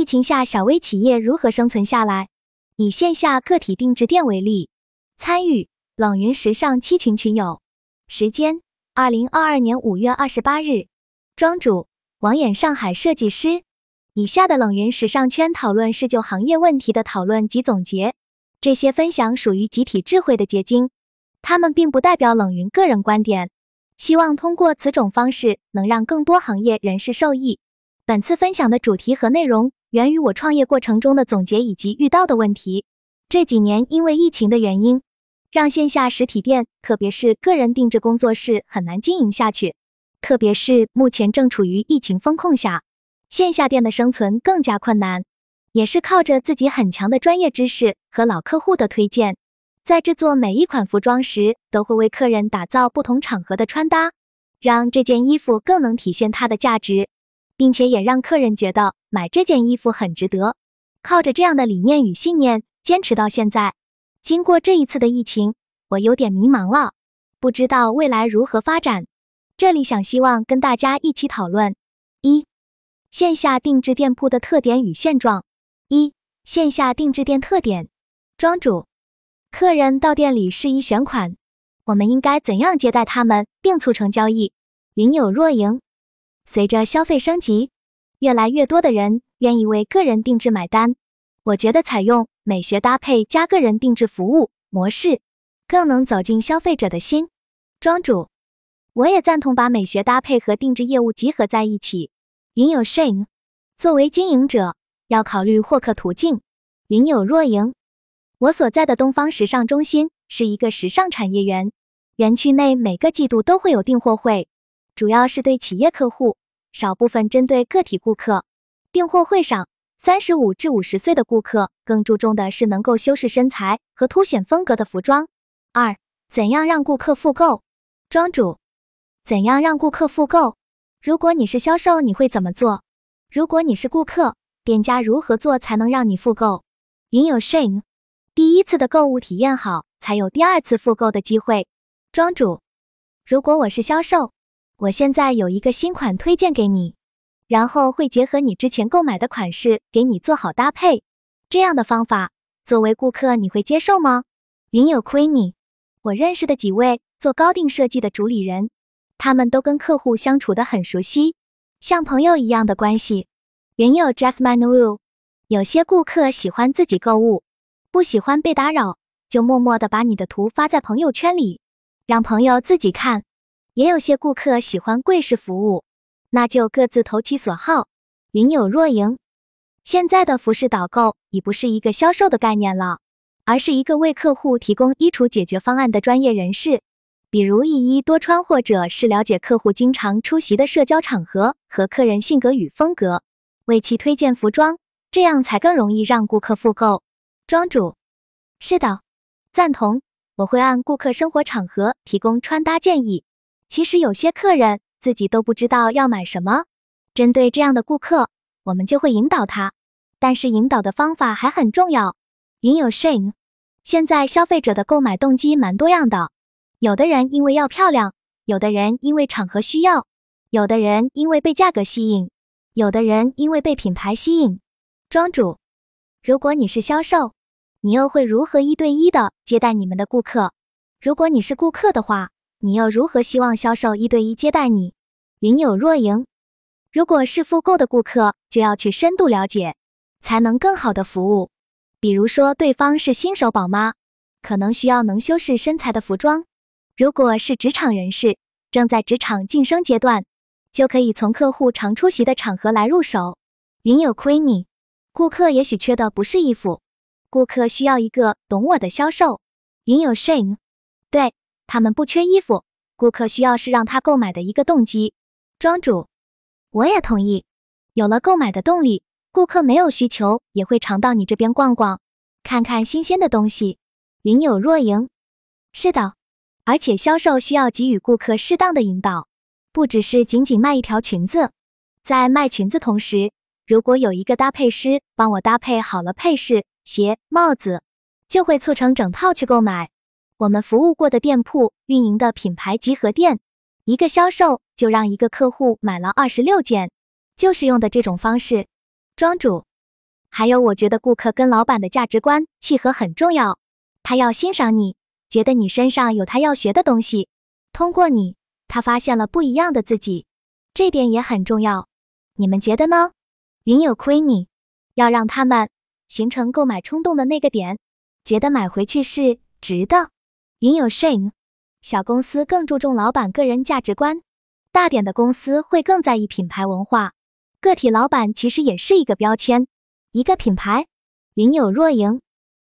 疫情下小微企业如何生存下来？以线下个体定制店为例，参与冷云时尚七群群友，时间二零二二年五月二十八日，庄主王眼上海设计师。以下的冷云时尚圈讨论是就行业问题的讨论及总结，这些分享属于集体智慧的结晶，他们并不代表冷云个人观点。希望通过此种方式能让更多行业人士受益。本次分享的主题和内容。源于我创业过程中的总结以及遇到的问题。这几年因为疫情的原因，让线下实体店，特别是个人定制工作室很难经营下去。特别是目前正处于疫情风控下，线下店的生存更加困难。也是靠着自己很强的专业知识和老客户的推荐，在制作每一款服装时，都会为客人打造不同场合的穿搭，让这件衣服更能体现它的价值。并且也让客人觉得买这件衣服很值得。靠着这样的理念与信念坚持到现在。经过这一次的疫情，我有点迷茫了，不知道未来如何发展。这里想希望跟大家一起讨论：一、线下定制店铺的特点与现状；一、线下定制店特点。庄主，客人到店里试衣选款，我们应该怎样接待他们并促成交易？云有若盈。随着消费升级，越来越多的人愿意为个人定制买单。我觉得采用美学搭配加个人定制服务模式，更能走进消费者的心。庄主，我也赞同把美学搭配和定制业务集合在一起。云有 Shane，作为经营者，要考虑获客途径。云有若盈，我所在的东方时尚中心是一个时尚产业园，园区内每个季度都会有订货会。主要是对企业客户，少部分针对个体顾客。订货会上，三十五至五十岁的顾客更注重的是能够修饰身材和凸显风格的服装。二、怎样让顾客复购？庄主，怎样让顾客复购？如果你是销售，你会怎么做？如果你是顾客，店家如何做才能让你复购？云有 Shane，第一次的购物体验好，才有第二次复购的机会。庄主，如果我是销售。我现在有一个新款推荐给你，然后会结合你之前购买的款式给你做好搭配。这样的方法，作为顾客你会接受吗？云有 Queenie，我认识的几位做高定设计的主理人，他们都跟客户相处的很熟悉，像朋友一样的关系。云有 Jasmine Ru，有些顾客喜欢自己购物，不喜欢被打扰，就默默的把你的图发在朋友圈里，让朋友自己看。也有些顾客喜欢柜式服务，那就各自投其所好。云有若盈，现在的服饰导购已不是一个销售的概念了，而是一个为客户提供衣橱解决方案的专业人士。比如一衣多穿，或者是了解客户经常出席的社交场合和客人性格与风格，为其推荐服装，这样才更容易让顾客复购。庄主，是的，赞同。我会按顾客生活场合提供穿搭建议。其实有些客人自己都不知道要买什么，针对这样的顾客，我们就会引导他。但是引导的方法还很重要。云有 Shane，现在消费者的购买动机蛮多样的，有的人因为要漂亮，有的人因为场合需要，有的人因为被价格吸引，有的人因为被品牌吸引。庄主，如果你是销售，你又会如何一对一的接待你们的顾客？如果你是顾客的话。你又如何希望销售一对一接待你？云有若盈，如果是复购的顾客，就要去深度了解，才能更好的服务。比如说，对方是新手宝妈，可能需要能修饰身材的服装；如果是职场人士，正在职场晋升阶段，就可以从客户常出席的场合来入手。云有 Queenie，顾客也许缺的不是衣服，顾客需要一个懂我的销售。云有 Shane，对。他们不缺衣服，顾客需要是让他购买的一个动机。庄主，我也同意。有了购买的动力，顾客没有需求也会常到你这边逛逛，看看新鲜的东西。云有若盈，是的，而且销售需要给予顾客适当的引导，不只是仅仅卖一条裙子。在卖裙子同时，如果有一个搭配师帮我搭配好了配饰、鞋、帽子，就会促成整套去购买。我们服务过的店铺运营的品牌集合店，一个销售就让一个客户买了二十六件，就是用的这种方式。庄主，还有，我觉得顾客跟老板的价值观契合很重要，他要欣赏你，觉得你身上有他要学的东西，通过你，他发现了不一样的自己，这点也很重要。你们觉得呢？云有亏你要让他们形成购买冲动的那个点，觉得买回去是值的。云有 Shane 小公司更注重老板个人价值观，大点的公司会更在意品牌文化。个体老板其实也是一个标签，一个品牌。云有若莹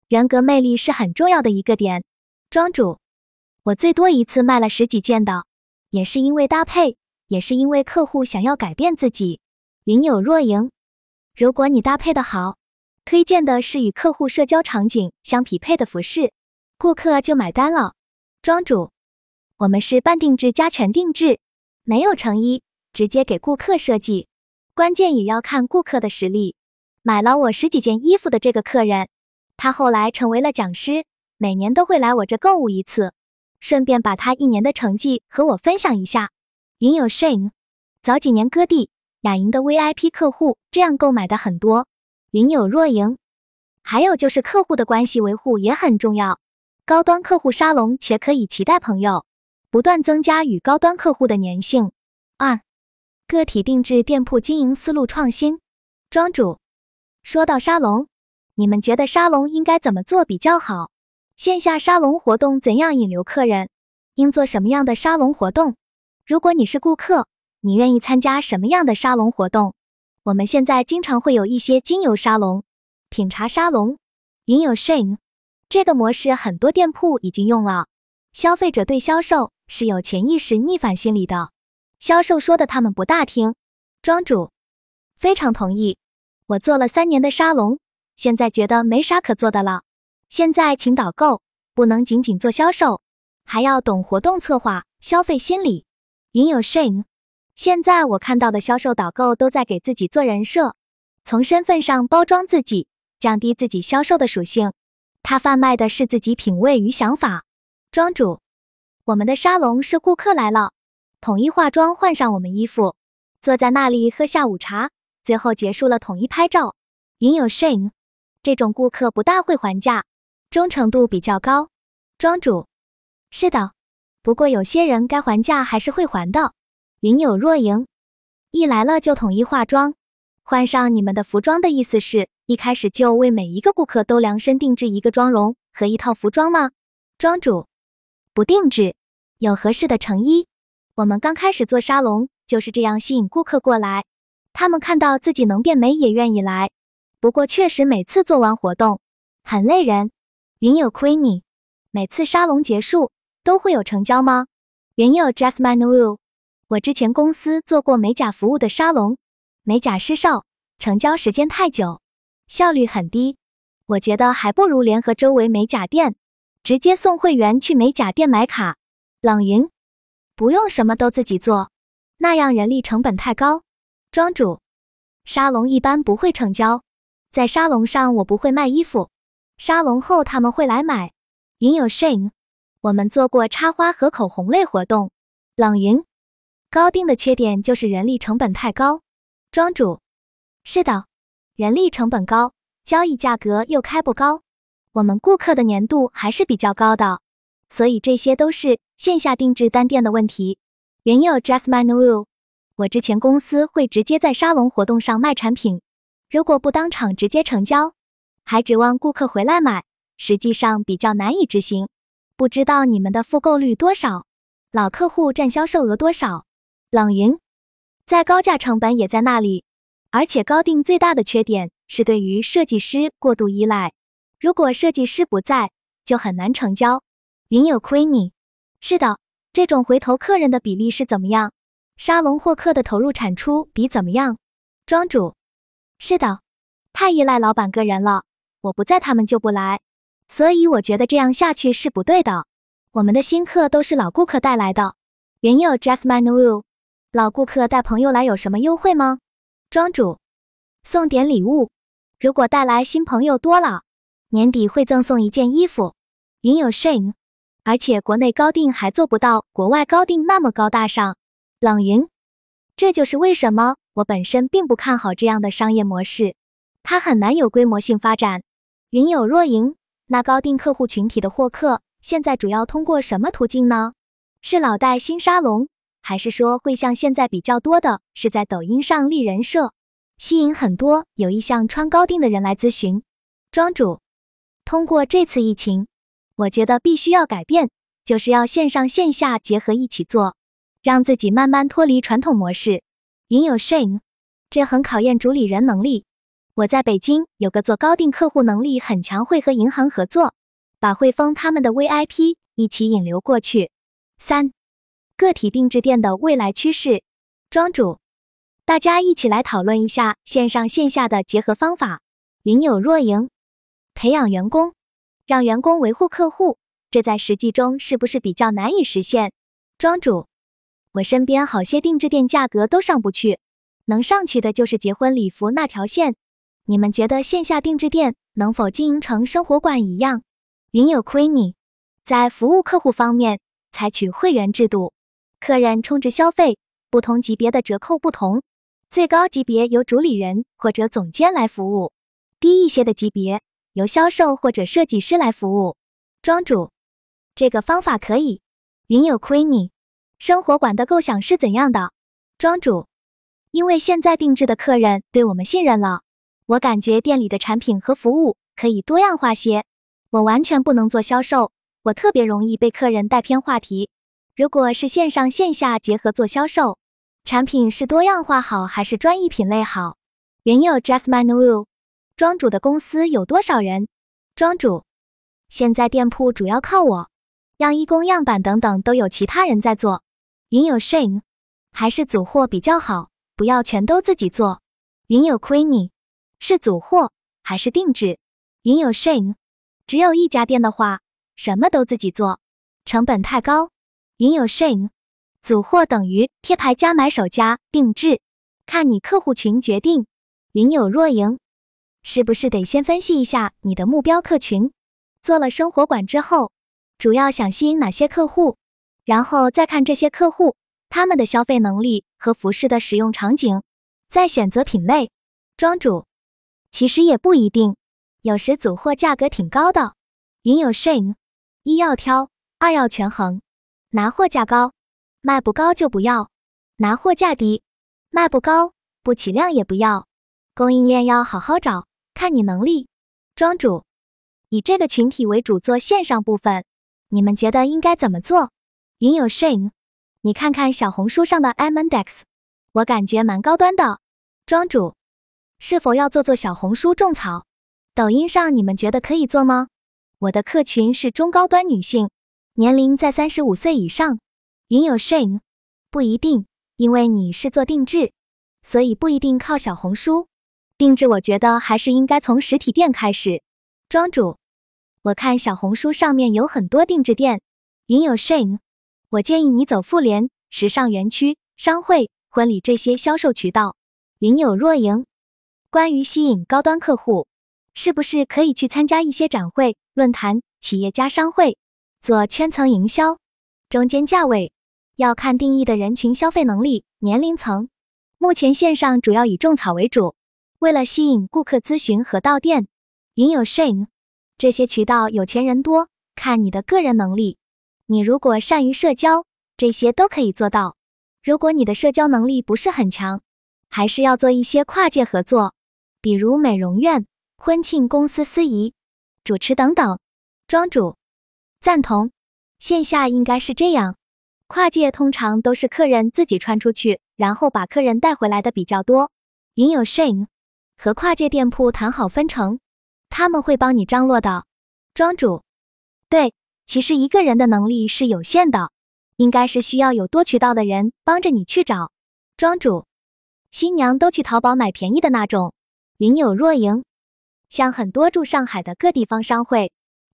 人格魅力是很重要的一个点。庄主，我最多一次卖了十几件的，也是因为搭配，也是因为客户想要改变自己。云有若莹，如果你搭配的好，推荐的是与客户社交场景相匹配的服饰，顾客就买单了。庄主，我们是半定制加全定制，没有成衣，直接给顾客设计，关键也要看顾客的实力。买了我十几件衣服的这个客人，他后来成为了讲师，每年都会来我这购物一次，顺便把他一年的成绩和我分享一下。云有 Shane，早几年割地。雅莹的 VIP 客户这样购买的很多，云有若莹。还有就是客户的关系维护也很重要，高端客户沙龙且可以期待朋友，不断增加与高端客户的粘性。二，个体定制店铺经营思路创新。庄主，说到沙龙，你们觉得沙龙应该怎么做比较好？线下沙龙活动怎样引流客人？应做什么样的沙龙活动？如果你是顾客。你愿意参加什么样的沙龙活动？我们现在经常会有一些精油沙龙、品茶沙龙、云友 shine 这个模式，很多店铺已经用了。消费者对销售是有潜意识逆反心理的，销售说的他们不大听。庄主非常同意，我做了三年的沙龙，现在觉得没啥可做的了。现在请导购不能仅仅做销售，还要懂活动策划、消费心理。云有 shame，。现在我看到的销售导购都在给自己做人设，从身份上包装自己，降低自己销售的属性。他贩卖的是自己品味与想法。庄主，我们的沙龙是顾客来了，统一化妆，换上我们衣服，坐在那里喝下午茶，最后结束了统一拍照。云有 Shane，这种顾客不大会还价，忠诚度比较高。庄主，是的，不过有些人该还价还是会还的。云有若莹，一来了就统一化妆，换上你们的服装的意思是一开始就为每一个顾客都量身定制一个妆容和一套服装吗？庄主，不定制，有合适的成衣。我们刚开始做沙龙就是这样吸引顾客过来，他们看到自己能变美也愿意来。不过确实每次做完活动很累人。云友 Queenie，每次沙龙结束都会有成交吗？云友 Jasmine Ru。我之前公司做过美甲服务的沙龙，美甲师少，成交时间太久，效率很低。我觉得还不如联合周围美甲店，直接送会员去美甲店买卡。冷云，不用什么都自己做，那样人力成本太高。庄主，沙龙一般不会成交，在沙龙上我不会卖衣服，沙龙后他们会来买。云有 Shane，我们做过插花和口红类活动。冷云。高定的缺点就是人力成本太高，庄主，是的，人力成本高，交易价格又开不高，我们顾客的粘度还是比较高的，所以这些都是线下定制单店的问题。原有 Jasmine Rule，我之前公司会直接在沙龙活动上卖产品，如果不当场直接成交，还指望顾客回来买，实际上比较难以执行。不知道你们的复购率多少，老客户占销售额多少？冷云，在高价成本也在那里，而且高定最大的缺点是对于设计师过度依赖，如果设计师不在，就很难成交。云有 Queenie，是的，这种回头客人的比例是怎么样？沙龙获客的投入产出比怎么样？庄主，是的，太依赖老板个人了，我不在他们就不来，所以我觉得这样下去是不对的。我们的新客都是老顾客带来的。云有 Jasmine Rule。老顾客带朋友来有什么优惠吗？庄主，送点礼物。如果带来新朋友多了，年底会赠送一件衣服。云有 Shane，而且国内高定还做不到国外高定那么高大上。冷云，这就是为什么我本身并不看好这样的商业模式。它很难有规模性发展。云有若盈，那高定客户群体的获客，现在主要通过什么途径呢？是老带新沙龙，还是说会像现在比较多的是在抖音上立人设，吸引很多有意向穿高定的人来咨询？庄主，通过这次疫情，我觉得必须要改变，就是要线上线下结合一起做，让自己慢慢脱离传统模式。云有 Shane，这很考验主理人能力。我在北京有个做高定客户能力很强，会和银行合作，把汇丰他们的 VIP 一起引流过去。三，个体定制店的未来趋势。庄主，大家一起来讨论一下线上线下的结合方法。云有若盈，培养员工，让员工维护客户，这在实际中是不是比较难以实现？庄主，我身边好些定制店价格都上不去，能上去的就是结婚礼服那条线。你们觉得线下定制店能否经营成生活馆一样？云有 Queenie，在服务客户方面。采取会员制度，客人充值消费，不同级别的折扣不同。最高级别由主理人或者总监来服务，低一些的级别由销售或者设计师来服务。庄主，这个方法可以。云有 Queen 生活馆的构想是怎样的？庄主，因为现在定制的客人对我们信任了，我感觉店里的产品和服务可以多样化些。我完全不能做销售。我特别容易被客人带偏话题。如果是线上线下结合做销售，产品是多样化好还是专一品类好？原有 Jasmine Wu，庄主的公司有多少人？庄主，现在店铺主要靠我，样衣工样板等等都有其他人在做。云有 Shane，还是组货比较好，不要全都自己做。云有 Queenie，是组货还是定制？云有 Shane，只有一家店的话。什么都自己做，成本太高。云有 Shane，组货等于贴牌加买手加定制，看你客户群决定。云有若盈，是不是得先分析一下你的目标客群？做了生活馆之后，主要想吸引哪些客户？然后再看这些客户他们的消费能力和服饰的使用场景，再选择品类。庄主，其实也不一定，有时组货价格挺高的。云有 Shane。一要挑，二要权衡。拿货价高，卖不高就不要；拿货价低，卖不高不起量也不要。供应链要好好找，看你能力。庄主，以这个群体为主做线上部分，你们觉得应该怎么做？云有 Shane，你看看小红书上的 Amandex，我感觉蛮高端的。庄主，是否要做做小红书种草？抖音上你们觉得可以做吗？我的客群是中高端女性，年龄在三十五岁以上。云有 Shane，不一定，因为你是做定制，所以不一定靠小红书定制。我觉得还是应该从实体店开始。庄主，我看小红书上面有很多定制店。云有 Shane，我建议你走妇联、时尚园区、商会、婚礼这些销售渠道。云有若盈，关于吸引高端客户。是不是可以去参加一些展会、论坛、企业家商会，做圈层营销？中间价位要看定义的人群消费能力、年龄层。目前线上主要以种草为主，为了吸引顾客咨询和到店，云有 Shane 这些渠道有钱人多，看你的个人能力。你如果善于社交，这些都可以做到。如果你的社交能力不是很强，还是要做一些跨界合作，比如美容院。婚庆公司司仪、主持等等，庄主赞同。线下应该是这样，跨界通常都是客人自己穿出去，然后把客人带回来的比较多。云有 Shane 和跨界店铺谈好分成，他们会帮你张罗的。庄主，对，其实一个人的能力是有限的，应该是需要有多渠道的人帮着你去找。庄主，新娘都去淘宝买便宜的那种。云有若盈。像很多住上海的各地方商会，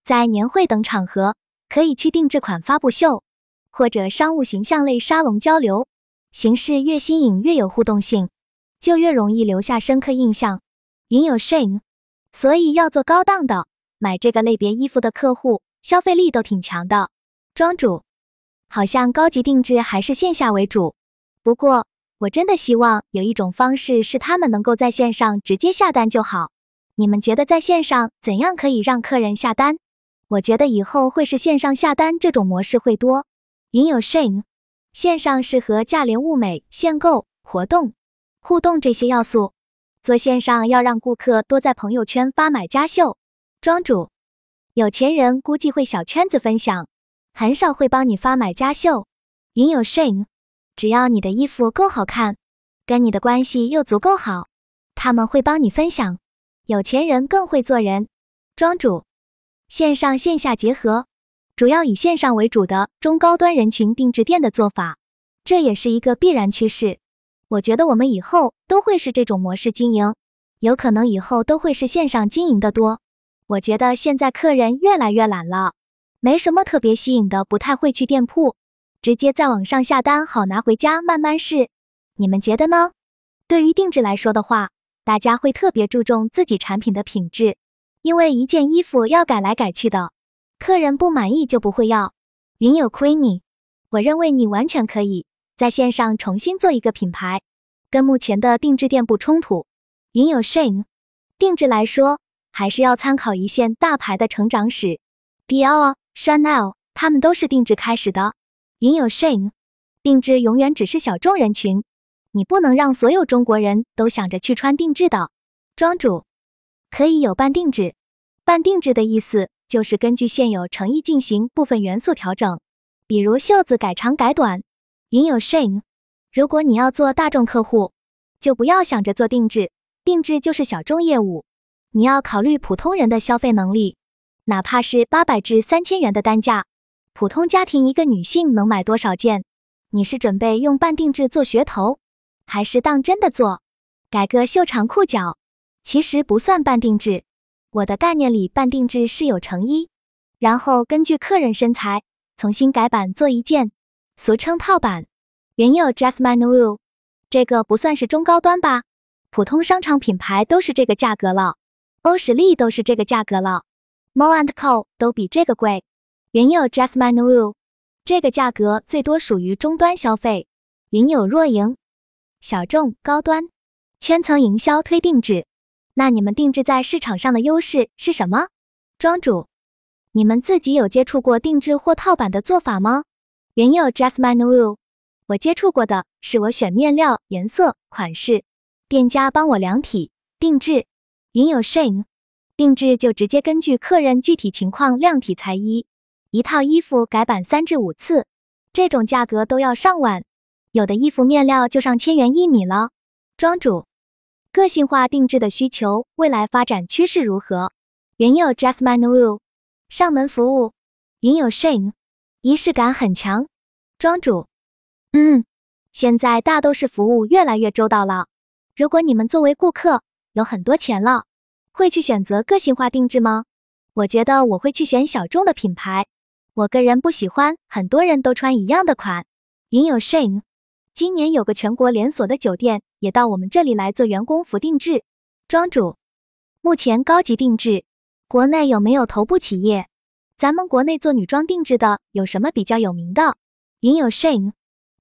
在年会等场合，可以去定制款发布秀，或者商务形象类沙龙交流，形式越新颖越有互动性，就越容易留下深刻印象。云有 Shane，所以要做高档的，买这个类别衣服的客户消费力都挺强的。庄主，好像高级定制还是线下为主，不过我真的希望有一种方式是他们能够在线上直接下单就好。你们觉得在线上怎样可以让客人下单？我觉得以后会是线上下单这种模式会多。云有 Shane，线上适合价廉物美、限购、活动、互动这些要素。做线上要让顾客多在朋友圈发买家秀。庄主，有钱人估计会小圈子分享，很少会帮你发买家秀。云有 Shane，只要你的衣服够好看，跟你的关系又足够好，他们会帮你分享。有钱人更会做人，庄主，线上线下结合，主要以线上为主的中高端人群定制店的做法，这也是一个必然趋势。我觉得我们以后都会是这种模式经营，有可能以后都会是线上经营的多。我觉得现在客人越来越懒了，没什么特别吸引的，不太会去店铺，直接在网上下单，好拿回家慢慢试。你们觉得呢？对于定制来说的话。大家会特别注重自己产品的品质，因为一件衣服要改来改去的，客人不满意就不会要。云友 Queenie，我认为你完全可以在线上重新做一个品牌，跟目前的定制店不冲突。云友 Shane，定制来说还是要参考一线大牌的成长史，Dior、Chanel，他们都是定制开始的。云友 Shane，定制永远只是小众人群。你不能让所有中国人都想着去穿定制的。庄主可以有半定制，半定制的意思就是根据现有成衣进行部分元素调整，比如袖子改长改短。云有 Shane，如果你要做大众客户，就不要想着做定制，定制就是小众业务，你要考虑普通人的消费能力，哪怕是八百至三千元的单价，普通家庭一个女性能买多少件？你是准备用半定制做噱头？还是当真的做，改个袖长裤脚，其实不算半定制。我的概念里，半定制是有成衣，然后根据客人身材重新改版做一件，俗称套版。原有 Jasmine Rule，这个不算是中高端吧？普通商场品牌都是这个价格了，欧时力都是这个价格了，Mo and Co 都比这个贵。原有 Jasmine Rule，这个价格最多属于中端消费。云有若莹。小众、高端、圈层营销推定制，那你们定制在市场上的优势是什么？庄主，你们自己有接触过定制或套版的做法吗？原有 Jasmine Rule，我接触过的是我选面料、颜色、款式，店家帮我量体定制。云有 Shane，定制就直接根据客人具体情况量体裁衣，一套衣服改版三至五次，这种价格都要上万。有的衣服面料就上千元一米了。庄主，个性化定制的需求未来发展趋势如何？云有 Jasmine Rule 上门服务，云有 Shane 仪式感很强。庄主，嗯，现在大都市服务越来越周到了。如果你们作为顾客有很多钱了，会去选择个性化定制吗？我觉得我会去选小众的品牌。我个人不喜欢很多人都穿一样的款。云有 Shane。今年有个全国连锁的酒店也到我们这里来做员工服定制。庄主，目前高级定制，国内有没有头部企业？咱们国内做女装定制的有什么比较有名的？云有 Shane，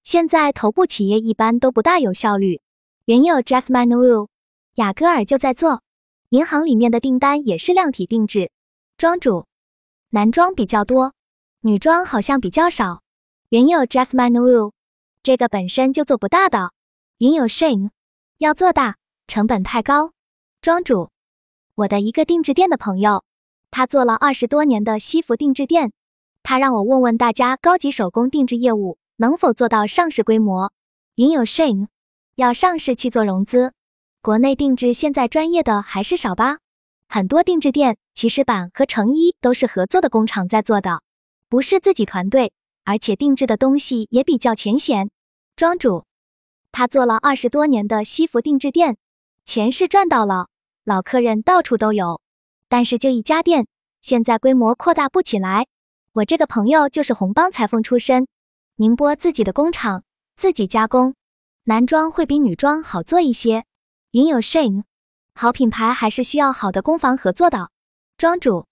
现在头部企业一般都不大有效率。云有 Jasmine r u e 雅戈尔就在做，银行里面的订单也是量体定制。庄主，男装比较多，女装好像比较少。云有 Jasmine r u e。这个本身就做不大的，云有 Shane，要做大成本太高。庄主，我的一个定制店的朋友，他做了二十多年的西服定制店，他让我问问大家，高级手工定制业务能否做到上市规模？云有 Shane，要上市去做融资，国内定制现在专业的还是少吧？很多定制店其实版和成衣都是合作的工厂在做的，不是自己团队，而且定制的东西也比较浅显。庄主，他做了二十多年的西服定制店，钱是赚到了，老客人到处都有。但是就一家店，现在规模扩大不起来。我这个朋友就是红帮裁缝出身，宁波自己的工厂，自己加工，男装会比女装好做一些。云有 Shane，好品牌还是需要好的工坊合作的。庄主，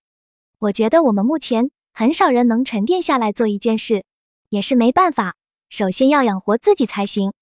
我觉得我们目前很少人能沉淀下来做一件事，也是没办法。首先要养活自己才行。